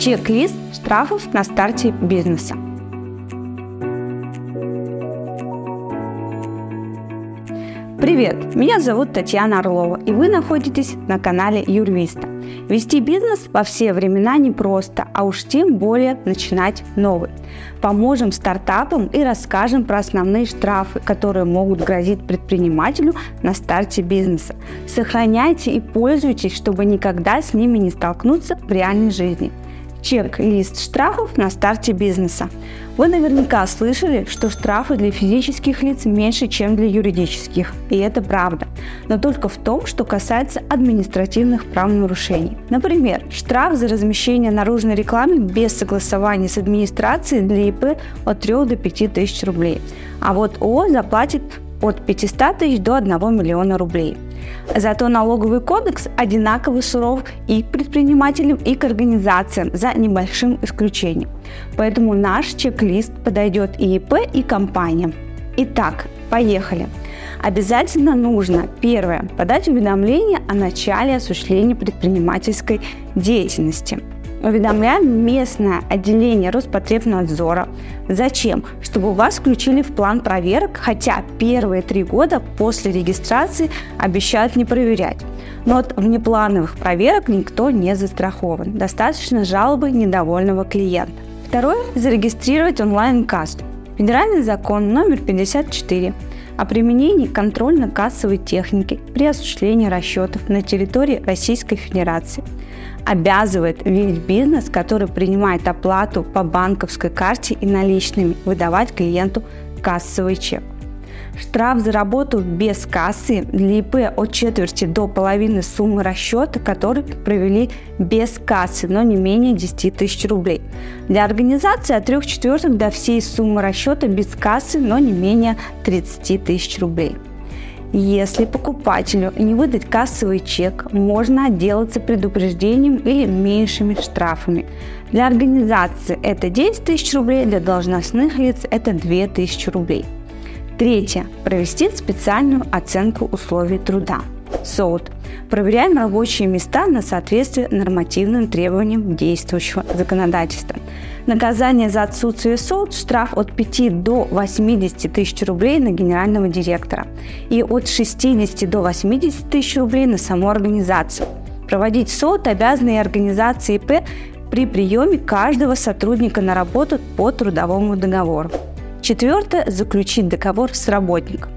Чек-лист штрафов на старте бизнеса. Привет, меня зовут Татьяна Орлова, и вы находитесь на канале Юрвиста. Вести бизнес во все времена непросто, а уж тем более начинать новый. Поможем стартапам и расскажем про основные штрафы, которые могут грозить предпринимателю на старте бизнеса. Сохраняйте и пользуйтесь, чтобы никогда с ними не столкнуться в реальной жизни чек-лист штрафов на старте бизнеса. Вы наверняка слышали, что штрафы для физических лиц меньше, чем для юридических. И это правда. Но только в том, что касается административных правонарушений. Например, штраф за размещение наружной рекламы без согласования с администрацией для ИП от 3 до 5 тысяч рублей. А вот ООО заплатит от 500 тысяч до 1 миллиона рублей. Зато налоговый кодекс одинаково суров и к предпринимателям, и к организациям, за небольшим исключением. Поэтому наш чек-лист подойдет и ИП, и компаниям. Итак, поехали. Обязательно нужно, первое, подать уведомление о начале осуществления предпринимательской деятельности – Уведомляем местное отделение Роспотребнадзора. Зачем? Чтобы вас включили в план проверок, хотя первые три года после регистрации обещают не проверять. Но от внеплановых проверок никто не застрахован. Достаточно жалобы недовольного клиента. Второе – зарегистрировать онлайн-кассу. Федеральный закон номер 54 о применении контрольно-кассовой техники при осуществлении расчетов на территории Российской Федерации обязывает весь бизнес, который принимает оплату по банковской карте и наличными, выдавать клиенту кассовый чек. Штраф за работу без кассы для ИП от четверти до половины суммы расчета, который провели без кассы, но не менее 10 тысяч рублей. Для организации от 3 четвертых до всей суммы расчета без кассы, но не менее 30 тысяч рублей. Если покупателю не выдать кассовый чек, можно отделаться предупреждением или меньшими штрафами. Для организации это 10 тысяч рублей, для должностных лиц это 2 тысячи рублей. Третье. Провести специальную оценку условий труда. СОУТ. Проверяем рабочие места на соответствие нормативным требованиям действующего законодательства. Наказание за отсутствие СОУТ – штраф от 5 до 80 тысяч рублей на генерального директора и от 60 до 80 тысяч рублей на саму организацию. Проводить СОУТ обязаны и организации ИП при приеме каждого сотрудника на работу по трудовому договору. Четвертое – заключить договор с работником.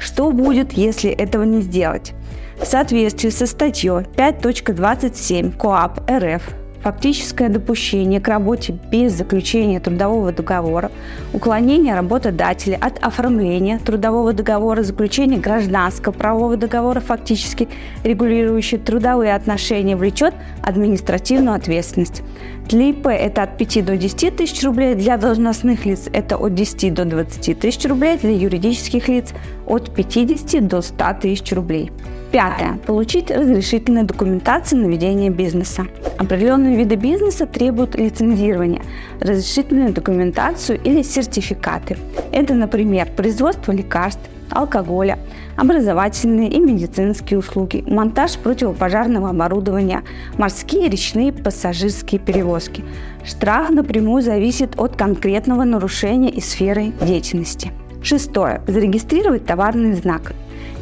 Что будет, если этого не сделать? В соответствии со статьей 5.27 КоАП РФ фактическое допущение к работе без заключения трудового договора, уклонение работодателя от оформления трудового договора, заключение гражданского правового договора, фактически регулирующий трудовые отношения, влечет административную ответственность. Для ИП это от 5 до 10 тысяч рублей, для должностных лиц это от 10 до 20 тысяч рублей, для юридических лиц от 50 до 100 тысяч рублей. Пятое. Получить разрешительную документацию на ведение бизнеса. Определенные виды бизнеса требуют лицензирования, разрешительную документацию или сертификаты. Это, например, производство лекарств, алкоголя, образовательные и медицинские услуги, монтаж противопожарного оборудования, морские, речные, пассажирские перевозки. Штраф напрямую зависит от конкретного нарушения и сферы деятельности. Шестое. Зарегистрировать товарный знак.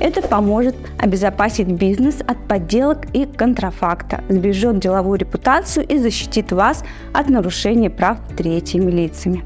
Это поможет обезопасить бизнес от подделок и контрафакта, сбережет деловую репутацию и защитит вас от нарушения прав третьими лицами.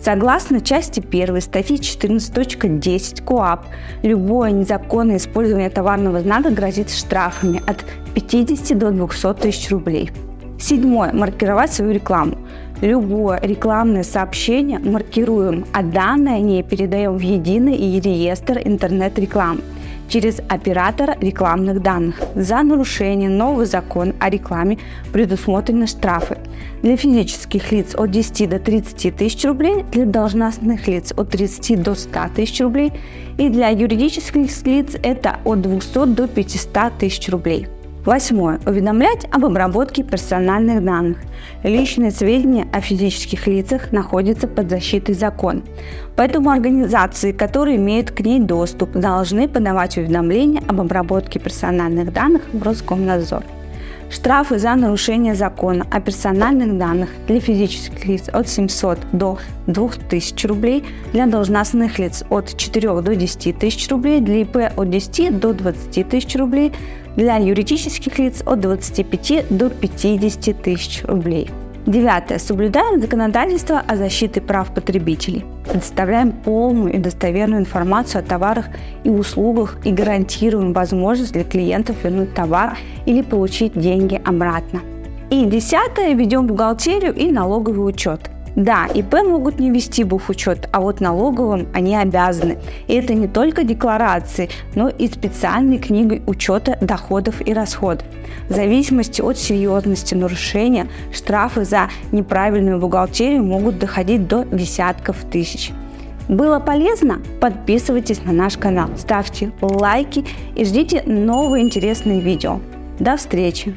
Согласно части 1 статьи 14.10 КОАП, любое незаконное использование товарного знака грозит штрафами от 50 до 200 тысяч рублей. Седьмое. Маркировать свою рекламу. Любое рекламное сообщение маркируем, а данные не передаем в единый реестр интернет-рекламы через оператора рекламных данных. За нарушение новый закон о рекламе предусмотрены штрафы. Для физических лиц от 10 до 30 тысяч рублей, для должностных лиц от 30 до 100 тысяч рублей и для юридических лиц это от 200 до 500 тысяч рублей. Восьмое. Уведомлять об обработке персональных данных. Личные сведения о физических лицах находятся под защитой закона. Поэтому организации, которые имеют к ней доступ, должны подавать уведомления об обработке персональных данных в Роскомнадзор. Штрафы за нарушение закона о персональных данных для физических лиц от 700 до 2000 рублей, для должностных лиц от 4 до 10 тысяч рублей, для ИП от 10 до 20 тысяч рублей, для юридических лиц от 25 до 50 тысяч рублей. Девятое. Соблюдаем законодательство о защите прав потребителей. Предоставляем полную и достоверную информацию о товарах и услугах и гарантируем возможность для клиентов вернуть товар или получить деньги обратно. И десятое. Ведем бухгалтерию и налоговый учет. Да, ИП могут не вести бухучет, а вот налоговым они обязаны. И это не только декларации, но и специальной книгой учета доходов и расходов. В зависимости от серьезности нарушения, штрафы за неправильную бухгалтерию могут доходить до десятков тысяч. Было полезно? Подписывайтесь на наш канал, ставьте лайки и ждите новые интересные видео. До встречи!